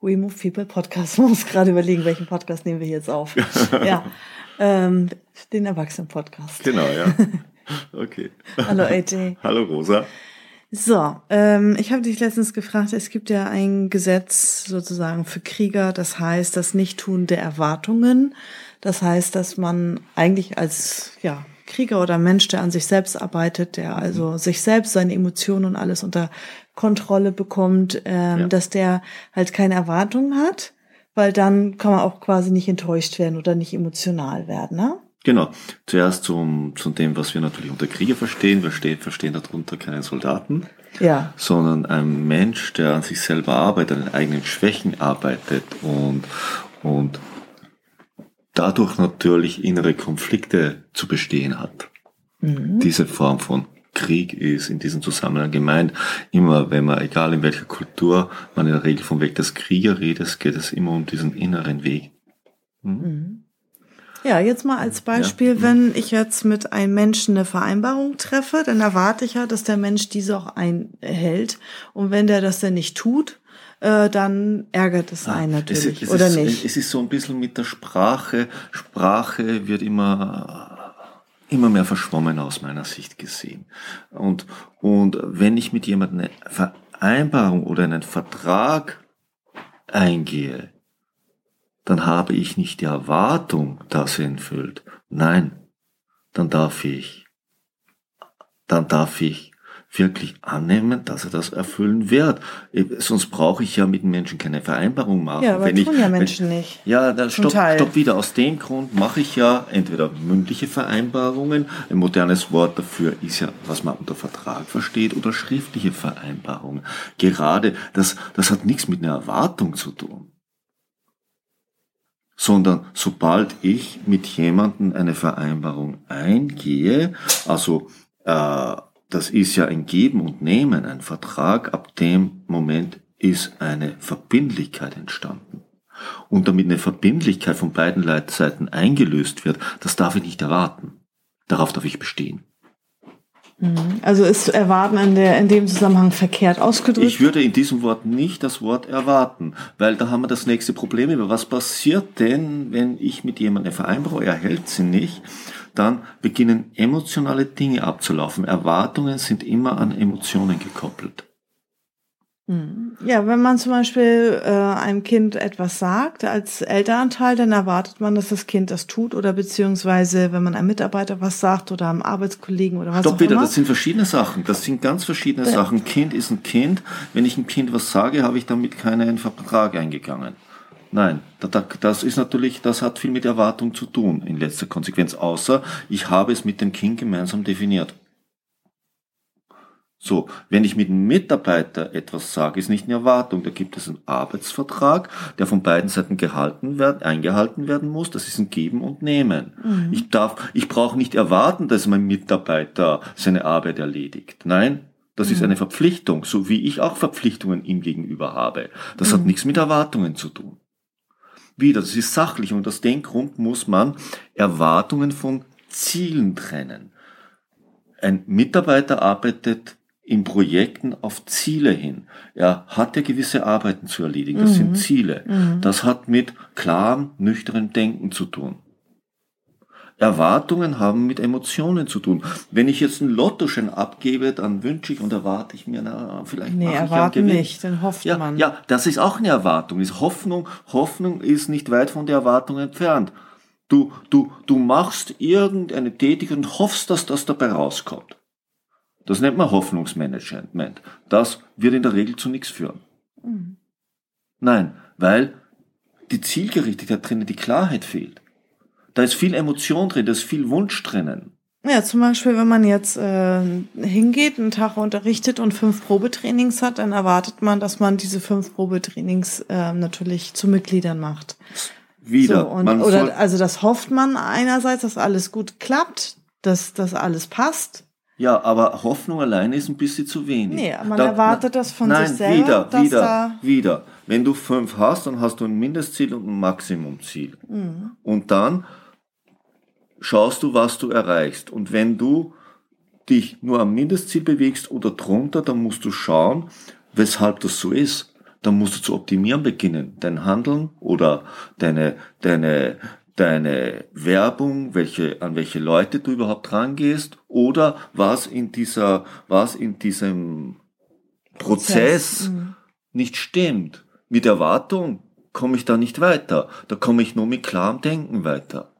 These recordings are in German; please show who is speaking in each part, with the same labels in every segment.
Speaker 1: We Move People Podcast. Man muss gerade überlegen, welchen Podcast nehmen wir jetzt auf. ja, ähm, den Erwachsenen-Podcast.
Speaker 2: Genau, ja. Okay.
Speaker 1: Hallo AJ.
Speaker 2: Hallo Rosa.
Speaker 1: So, ähm, ich habe dich letztens gefragt, es gibt ja ein Gesetz sozusagen für Krieger, das heißt das Nichttun der Erwartungen. Das heißt, dass man eigentlich als ja, Krieger oder Mensch, der an sich selbst arbeitet, der also mhm. sich selbst, seine Emotionen und alles unter Kontrolle bekommt, ähm, ja. dass der halt keine Erwartungen hat, weil dann kann man auch quasi nicht enttäuscht werden oder nicht emotional werden, ne?
Speaker 2: Genau. Zuerst zum, zu dem, was wir natürlich unter Krieger verstehen. Wir stehen, verstehen darunter keinen Soldaten,
Speaker 1: ja.
Speaker 2: sondern ein Mensch, der an sich selber arbeitet, an den eigenen Schwächen arbeitet und, und dadurch natürlich innere Konflikte zu bestehen hat. Mhm. Diese Form von Krieg ist in diesem Zusammenhang gemeint. Immer, wenn man, egal in welcher Kultur, man in der Regel vom Weg des Krieger redet, geht es immer um diesen inneren Weg.
Speaker 1: Mhm. Ja, jetzt mal als Beispiel, ja. wenn ich jetzt mit einem Menschen eine Vereinbarung treffe, dann erwarte ich ja, dass der Mensch diese auch einhält. Und wenn der das dann nicht tut, äh, dann ärgert es ah, einen natürlich, es, es oder
Speaker 2: ist,
Speaker 1: nicht?
Speaker 2: Es ist so ein bisschen mit der Sprache. Sprache wird immer immer mehr verschwommen aus meiner Sicht gesehen. Und, und wenn ich mit jemandem eine Vereinbarung oder einen Vertrag eingehe, dann habe ich nicht die Erwartung, dass er ihn füllt. Nein, dann darf ich, dann darf ich wirklich annehmen, dass er das erfüllen wird. Sonst brauche ich ja mit den Menschen keine Vereinbarung machen.
Speaker 1: Ja, aber
Speaker 2: wenn
Speaker 1: tun
Speaker 2: ich,
Speaker 1: ja Menschen wenn, nicht.
Speaker 2: Ja, dann stopp, stopp wieder. Aus dem Grund mache ich ja entweder mündliche Vereinbarungen, ein modernes Wort dafür ist ja, was man unter Vertrag versteht, oder schriftliche Vereinbarungen. Gerade, das, das hat nichts mit einer Erwartung zu tun sondern sobald ich mit jemandem eine Vereinbarung eingehe, also äh, das ist ja ein Geben und Nehmen, ein Vertrag, ab dem Moment ist eine Verbindlichkeit entstanden. Und damit eine Verbindlichkeit von beiden Seiten eingelöst wird, das darf ich nicht erwarten. Darauf darf ich bestehen.
Speaker 1: Mhm. Also ist erwarten in, der, in dem Zusammenhang verkehrt ausgedrückt?
Speaker 2: Ich würde in diesem Wort nicht das Wort erwarten, weil da haben wir das nächste Problem. Was passiert denn, wenn ich mit jemandem eine Vereinbarung, er hält sie nicht, dann beginnen emotionale Dinge abzulaufen. Erwartungen sind immer an Emotionen gekoppelt.
Speaker 1: Hm. Ja, wenn man zum Beispiel äh, einem Kind etwas sagt als Elternteil, dann erwartet man, dass das Kind das tut oder beziehungsweise wenn man einem Mitarbeiter was sagt oder einem Arbeitskollegen oder was
Speaker 2: Stopp
Speaker 1: auch
Speaker 2: wieder,
Speaker 1: immer.
Speaker 2: das sind verschiedene Sachen. Das sind ganz verschiedene ja. Sachen. Kind ist ein Kind. Wenn ich einem Kind was sage, habe ich damit keinen Vertrag eingegangen. Nein, das ist natürlich, das hat viel mit Erwartung zu tun in letzter Konsequenz, außer ich habe es mit dem Kind gemeinsam definiert. So, wenn ich mit einem Mitarbeiter etwas sage, ist nicht eine Erwartung. Da gibt es einen Arbeitsvertrag, der von beiden Seiten gehalten werden, eingehalten werden muss. Das ist ein Geben und Nehmen. Mhm. Ich darf, ich brauche nicht erwarten, dass mein Mitarbeiter seine Arbeit erledigt. Nein, das mhm. ist eine Verpflichtung, so wie ich auch Verpflichtungen ihm gegenüber habe. Das mhm. hat nichts mit Erwartungen zu tun. Wieder, das ist sachlich und aus dem Grund muss man Erwartungen von Zielen trennen. Ein Mitarbeiter arbeitet in Projekten auf Ziele hin. Er hat ja gewisse Arbeiten zu erledigen. Das mhm. sind Ziele. Mhm. Das hat mit klarem, nüchternem Denken zu tun. Erwartungen haben mit Emotionen zu tun. Wenn ich jetzt einen Lottoschein abgebe, dann wünsche ich und erwarte ich mir, na, vielleicht
Speaker 1: nee, mache erwarten ich ja nicht, dann hofft
Speaker 2: ja,
Speaker 1: man.
Speaker 2: Ja, das ist auch eine Erwartung. Ist Hoffnung, Hoffnung ist nicht weit von der Erwartung entfernt. Du, du, du machst irgendeine Tätigkeit und hoffst, dass das dabei rauskommt. Das nennt man Hoffnungsmanagement. Das wird in der Regel zu nichts führen. Mhm. Nein, weil die Zielgerichtetheit drinnen, die Klarheit fehlt. Da ist viel Emotion drin, da ist viel Wunsch drinnen.
Speaker 1: Ja, zum Beispiel, wenn man jetzt äh, hingeht, einen Tag unterrichtet und fünf Probetrainings hat, dann erwartet man, dass man diese fünf Probetrainings äh, natürlich zu Mitgliedern macht.
Speaker 2: Wieder.
Speaker 1: So, und, oder also das hofft man einerseits, dass alles gut klappt, dass das alles passt.
Speaker 2: Ja, aber Hoffnung alleine ist ein bisschen zu wenig.
Speaker 1: Nee, man erwartet das von
Speaker 2: nein,
Speaker 1: sich selber,
Speaker 2: wieder,
Speaker 1: dass
Speaker 2: wieder,
Speaker 1: da-
Speaker 2: wieder. Wenn du fünf hast, dann hast du ein Mindestziel und ein Maximumziel.
Speaker 1: Mhm.
Speaker 2: Und dann schaust du, was du erreichst. Und wenn du dich nur am Mindestziel bewegst oder drunter, dann musst du schauen, weshalb das so ist. Dann musst du zu optimieren beginnen. Dein Handeln oder deine, deine, deine Werbung, welche, an welche Leute du überhaupt rangehst oder was in dieser, was in diesem Prozess
Speaker 1: Mhm.
Speaker 2: nicht stimmt. Mit Erwartung komme ich da nicht weiter. Da komme ich nur mit klarem Denken weiter.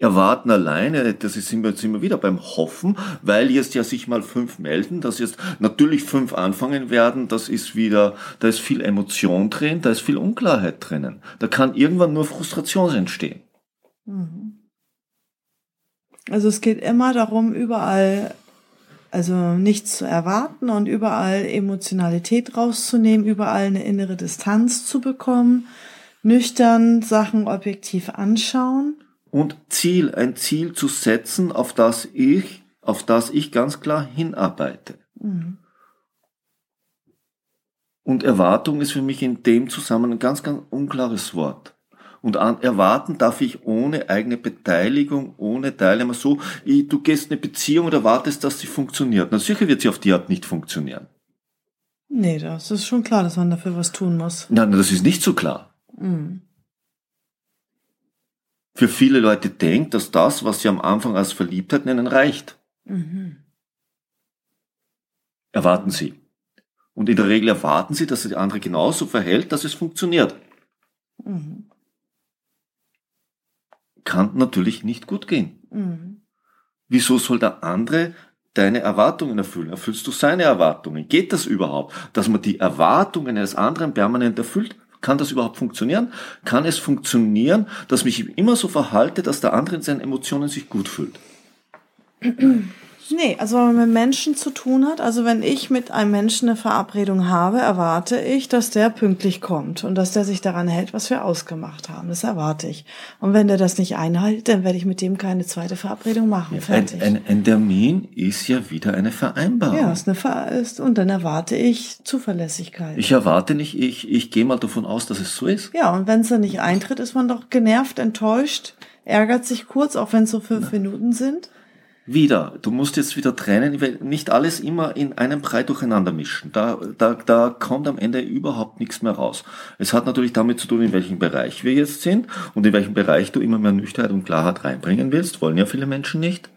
Speaker 2: Erwarten alleine, das ist immer, wir wieder beim Hoffen, weil jetzt ja sich mal fünf melden, dass jetzt natürlich fünf anfangen werden, das ist wieder, da ist viel Emotion drin, da ist viel Unklarheit drinnen. Da kann irgendwann nur Frustration entstehen.
Speaker 1: Also es geht immer darum, überall, also nichts zu erwarten und überall Emotionalität rauszunehmen, überall eine innere Distanz zu bekommen, nüchtern Sachen objektiv anschauen.
Speaker 2: Und Ziel, ein Ziel zu setzen, auf das ich, auf das ich ganz klar hinarbeite. Und Erwartung ist für mich in dem Zusammenhang ein ganz, ganz unklares Wort. Und an erwarten darf ich ohne eigene Beteiligung, ohne Teilnehmer so, ich, du gehst in eine Beziehung und erwartest, dass sie funktioniert. Na sicher wird sie auf die Art nicht funktionieren.
Speaker 1: Nee, das ist schon klar, dass man dafür was tun muss.
Speaker 2: Nein, das ist nicht so klar.
Speaker 1: Mhm.
Speaker 2: Für viele Leute denkt, dass das, was sie am Anfang als Verliebtheit nennen, reicht.
Speaker 1: Mhm.
Speaker 2: Erwarten sie. Und in der Regel erwarten sie, dass sich der andere genauso verhält, dass es funktioniert.
Speaker 1: Mhm.
Speaker 2: Kann natürlich nicht gut gehen.
Speaker 1: Mhm.
Speaker 2: Wieso soll der andere deine Erwartungen erfüllen? Erfüllst du seine Erwartungen? Geht das überhaupt? Dass man die Erwartungen eines anderen permanent erfüllt? Kann das überhaupt funktionieren? Kann es funktionieren, dass mich immer so verhalte, dass der andere in seinen Emotionen sich gut fühlt?
Speaker 1: Nee, also wenn man mit Menschen zu tun hat, also wenn ich mit einem Menschen eine Verabredung habe, erwarte ich, dass der pünktlich kommt und dass der sich daran hält, was wir ausgemacht haben. Das erwarte ich. Und wenn der das nicht einhält, dann werde ich mit dem keine zweite Verabredung machen.
Speaker 2: Ein,
Speaker 1: Fertig.
Speaker 2: ein, ein Termin ist ja wieder eine Vereinbarung.
Speaker 1: ja, ist eine Ver ist, und dann erwarte ich Zuverlässigkeit.
Speaker 2: Ich erwarte nicht, ich, ich gehe mal davon aus, dass es so ist.
Speaker 1: ja, und wenn es dann nicht eintritt, ist man doch genervt, enttäuscht, ärgert sich kurz, auch wenn es so fünf Minuten sind.
Speaker 2: Wieder, du musst jetzt wieder trennen, nicht alles immer in einem Brei durcheinander mischen. Da, da, da kommt am Ende überhaupt nichts mehr raus. Es hat natürlich damit zu tun, in welchem Bereich wir jetzt sind und in welchem Bereich du immer mehr Nüchternheit und Klarheit reinbringen willst. Wollen ja viele Menschen nicht.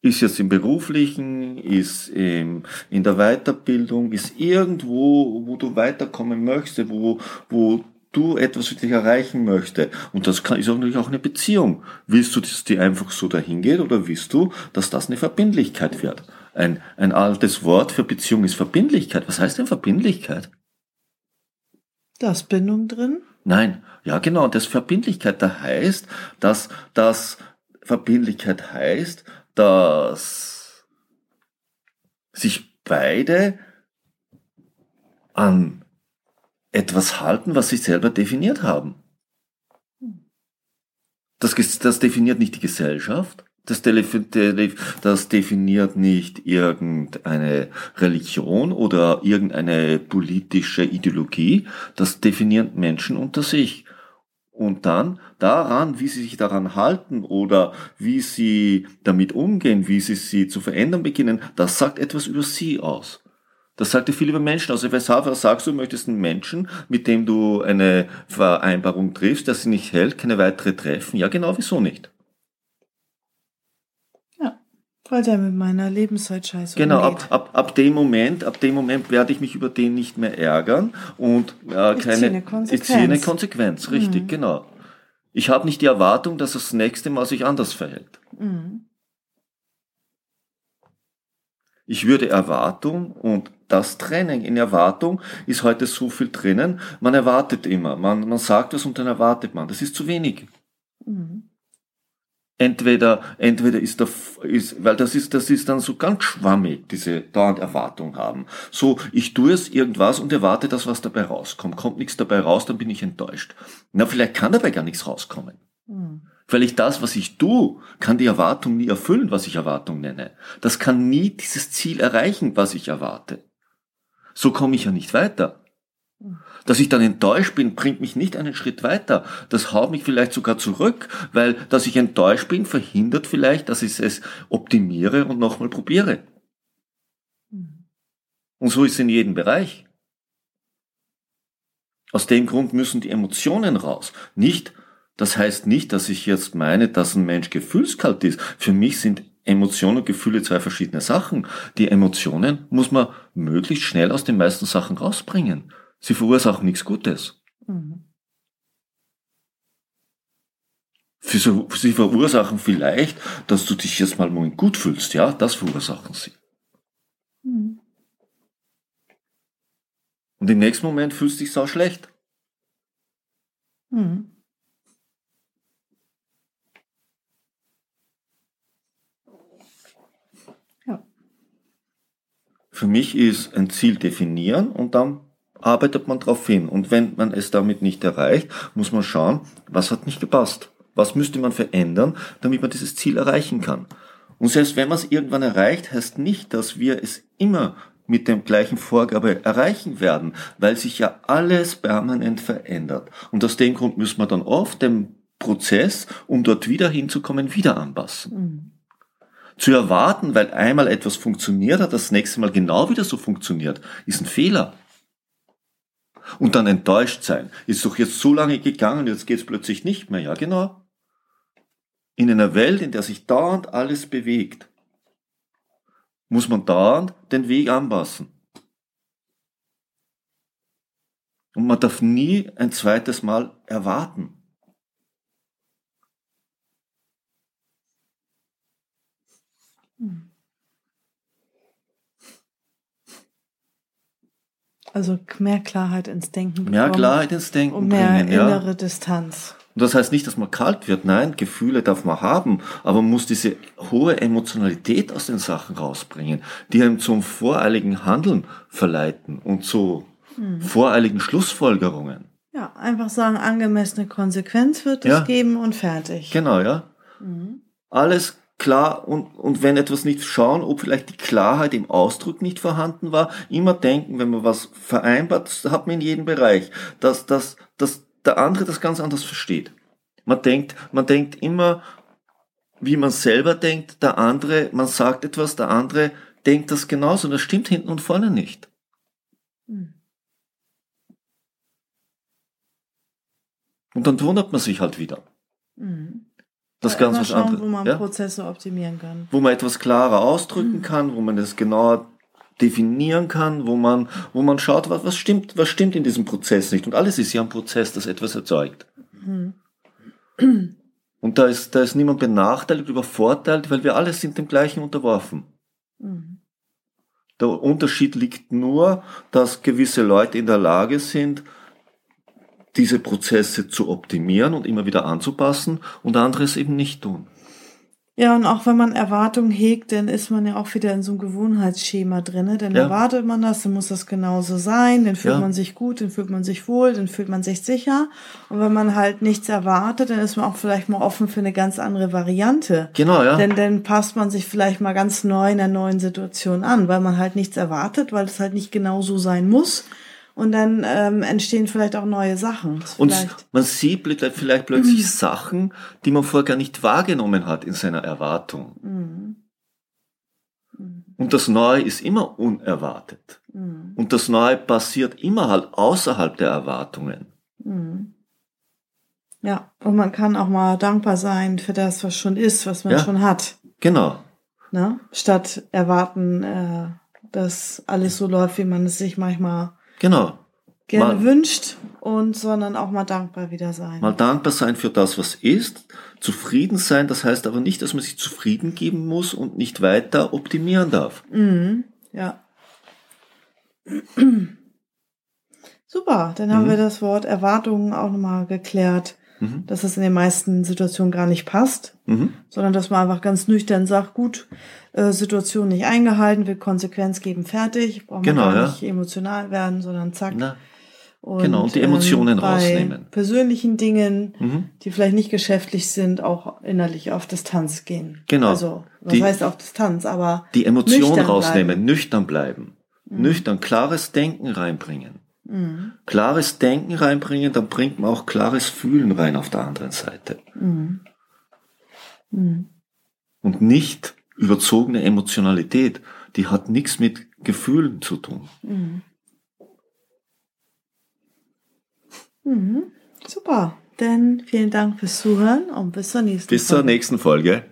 Speaker 2: Ist jetzt im Beruflichen, ist im, in der Weiterbildung, ist irgendwo, wo du weiterkommen möchtest, wo, wo du etwas für dich erreichen möchtest. Und das kann, ist auch natürlich auch eine Beziehung. Willst du, dass die einfach so dahin geht oder willst du, dass das eine Verbindlichkeit wird? Ein, ein altes Wort für Beziehung ist Verbindlichkeit. Was heißt denn Verbindlichkeit?
Speaker 1: Da ist Bindung drin.
Speaker 2: Nein, ja genau, das Verbindlichkeit, da heißt, dass das Verbindlichkeit heißt, dass sich beide an etwas halten, was sie selber definiert haben. Das, das definiert nicht die Gesellschaft, das, das definiert nicht irgendeine Religion oder irgendeine politische Ideologie, das definieren Menschen unter sich. Und dann daran, wie sie sich daran halten oder wie sie damit umgehen, wie sie sie zu verändern beginnen, das sagt etwas über sie aus. Das sagt ja viel über Menschen aus. Also weshalb sagst du, du möchtest einen Menschen, mit dem du eine Vereinbarung triffst, der sie nicht hält, keine weitere treffen? Ja, genau, wieso nicht?
Speaker 1: Ja, weil der mit meiner Lebenszeit scheiße
Speaker 2: Genau, ab, ab, ab dem Moment, ab dem Moment werde ich mich über den nicht mehr ärgern und äh,
Speaker 1: Ich
Speaker 2: keine,
Speaker 1: ziehe eine Konsequenz.
Speaker 2: ich ziehe eine Konsequenz, richtig, genau. Ich habe nicht die Erwartung, dass das nächste Mal sich anders verhält.
Speaker 1: Mhm.
Speaker 2: Ich würde Erwartung und das Training in Erwartung ist heute so viel drinnen. Man erwartet immer. Man, man sagt was und dann erwartet man. Das ist zu wenig.
Speaker 1: Mhm.
Speaker 2: entweder, entweder ist da, ist, weil das ist, das ist dann so ganz schwammig, diese dauernd Erwartung haben. So, ich tue es irgendwas und erwarte, dass was dabei rauskommt. Kommt nichts dabei raus, dann bin ich enttäuscht. Na, vielleicht kann dabei gar nichts rauskommen. Mhm. Weil ich das, was ich tue, kann die Erwartung nie erfüllen, was ich Erwartung nenne. Das kann nie dieses Ziel erreichen, was ich erwarte. So komme ich ja nicht weiter. Dass ich dann enttäuscht bin, bringt mich nicht einen Schritt weiter. Das haut mich vielleicht sogar zurück, weil dass ich enttäuscht bin, verhindert vielleicht, dass ich es optimiere und nochmal probiere. Und so ist es in jedem Bereich. Aus dem Grund müssen die Emotionen raus. Nicht, das heißt nicht, dass ich jetzt meine, dass ein Mensch gefühlskalt ist. Für mich sind Emotionen und Gefühle zwei verschiedene Sachen. Die Emotionen muss man möglichst schnell aus den meisten Sachen rausbringen. Sie verursachen nichts Gutes. Mhm. Sie verursachen vielleicht, dass du dich jetzt mal gut fühlst, ja, das verursachen sie. Mhm. Und im nächsten Moment fühlst du dich sau schlecht. Mhm. Für mich ist ein Ziel definieren und dann arbeitet man darauf hin. Und wenn man es damit nicht erreicht, muss man schauen, was hat nicht gepasst. Was müsste man verändern, damit man dieses Ziel erreichen kann. Und selbst wenn man es irgendwann erreicht, heißt nicht, dass wir es immer mit dem gleichen Vorgabe erreichen werden, weil sich ja alles permanent verändert. Und aus dem Grund müssen wir dann oft den Prozess, um dort wieder hinzukommen, wieder anpassen. Mhm. Zu erwarten, weil einmal etwas funktioniert hat, das nächste Mal genau wieder so funktioniert, ist ein Fehler und dann enttäuscht sein. Ist doch jetzt so lange gegangen, jetzt geht's plötzlich nicht mehr. Ja, genau. In einer Welt, in der sich dauernd alles bewegt, muss man dauernd den Weg anpassen. Und man darf nie ein zweites Mal erwarten.
Speaker 1: Also mehr Klarheit ins Denken.
Speaker 2: Mehr Klarheit ins Denken
Speaker 1: und mehr bringen, innere ja. Distanz.
Speaker 2: Und das heißt nicht, dass man kalt wird. Nein, Gefühle darf man haben, aber man muss diese hohe Emotionalität aus den Sachen rausbringen, die einem zum voreiligen Handeln verleiten und zu mhm. voreiligen Schlussfolgerungen.
Speaker 1: Ja, einfach sagen, angemessene Konsequenz wird es ja. geben und fertig.
Speaker 2: Genau, ja. Mhm. Alles klar und, und wenn etwas nicht schauen, ob vielleicht die Klarheit im Ausdruck nicht vorhanden war, immer denken, wenn man was vereinbart, das hat man in jedem Bereich, dass, dass, dass der andere das ganz anders versteht. Man denkt, man denkt immer, wie man selber denkt, der andere, man sagt etwas, der andere denkt das genauso, und das stimmt hinten und vorne nicht. Hm. Und dann wundert man sich halt wieder. Mhm. Das ist ganz was
Speaker 1: anderes. Wo man ja? Prozesse optimieren kann.
Speaker 2: Wo man etwas klarer ausdrücken mhm. kann, wo man es genauer definieren kann, wo man, wo man schaut, was, was stimmt, was stimmt in diesem Prozess nicht. Und alles ist ja ein Prozess, das etwas erzeugt. Mhm. Und da ist, da ist niemand benachteiligt, übervorteilt, weil wir alle sind dem Gleichen unterworfen. Mhm. Der Unterschied liegt nur, dass gewisse Leute in der Lage sind, diese Prozesse zu optimieren und immer wieder anzupassen und andere es eben nicht tun.
Speaker 1: Ja, und auch wenn man Erwartungen hegt, dann ist man ja auch wieder in so einem Gewohnheitsschema drin. Dann ja. erwartet man das, dann muss das genauso sein, dann fühlt ja. man sich gut, dann fühlt man sich wohl, dann fühlt man sich sicher. Und wenn man halt nichts erwartet, dann ist man auch vielleicht mal offen für eine ganz andere Variante.
Speaker 2: Genau, ja.
Speaker 1: Denn dann passt man sich vielleicht mal ganz neu in einer neuen Situation an, weil man halt nichts erwartet, weil es halt nicht genau so sein muss und dann ähm, entstehen vielleicht auch neue Sachen.
Speaker 2: Und man sieht vielleicht plötzlich mhm. Sachen, die man vorher gar nicht wahrgenommen hat in seiner Erwartung. Mhm. Mhm. Und das Neue ist immer unerwartet. Mhm. Und das Neue passiert immer halt außerhalb der Erwartungen.
Speaker 1: Mhm. Ja, und man kann auch mal dankbar sein für das, was schon ist, was man ja, schon hat.
Speaker 2: Genau.
Speaker 1: Ne? Statt erwarten, äh, dass alles so läuft, wie man es sich manchmal
Speaker 2: Genau.
Speaker 1: Gerne mal, wünscht und sondern auch mal dankbar wieder sein.
Speaker 2: Mal dankbar sein für das, was ist. Zufrieden sein, das heißt aber nicht, dass man sich zufrieden geben muss und nicht weiter optimieren darf.
Speaker 1: Mhm. Ja. Super, dann haben mhm. wir das Wort Erwartungen auch nochmal geklärt.
Speaker 2: Mhm.
Speaker 1: dass es in den meisten Situationen gar nicht passt,
Speaker 2: Mhm.
Speaker 1: sondern dass man einfach ganz nüchtern sagt, gut, äh, Situation nicht eingehalten, will Konsequenz geben, fertig, braucht man
Speaker 2: Genau,
Speaker 1: gar
Speaker 2: ja.
Speaker 1: nicht emotional werden, sondern zack.
Speaker 2: Na, Genau, und die Emotionen
Speaker 1: bei
Speaker 2: rausnehmen.
Speaker 1: persönlichen Dingen,
Speaker 2: Mhm.
Speaker 1: die vielleicht nicht geschäftlich sind, auch innerlich auf Distanz gehen.
Speaker 2: Genau.
Speaker 1: Also, was
Speaker 2: Die-
Speaker 1: heißt auf Distanz, aber
Speaker 2: die Emotion
Speaker 1: nüchtern
Speaker 2: rausnehmen,
Speaker 1: bleiben.
Speaker 2: nüchtern bleiben. Nüchtern, klares Denken reinbringen. Klares Denken reinbringen, dann bringt man auch klares Fühlen rein auf der anderen Seite. Und nicht überzogene Emotionalität. Die hat nichts mit Gefühlen zu tun.
Speaker 1: Super. Dann vielen Dank fürs Zuhören und bis zur nächsten
Speaker 2: Bis zur nächsten Folge.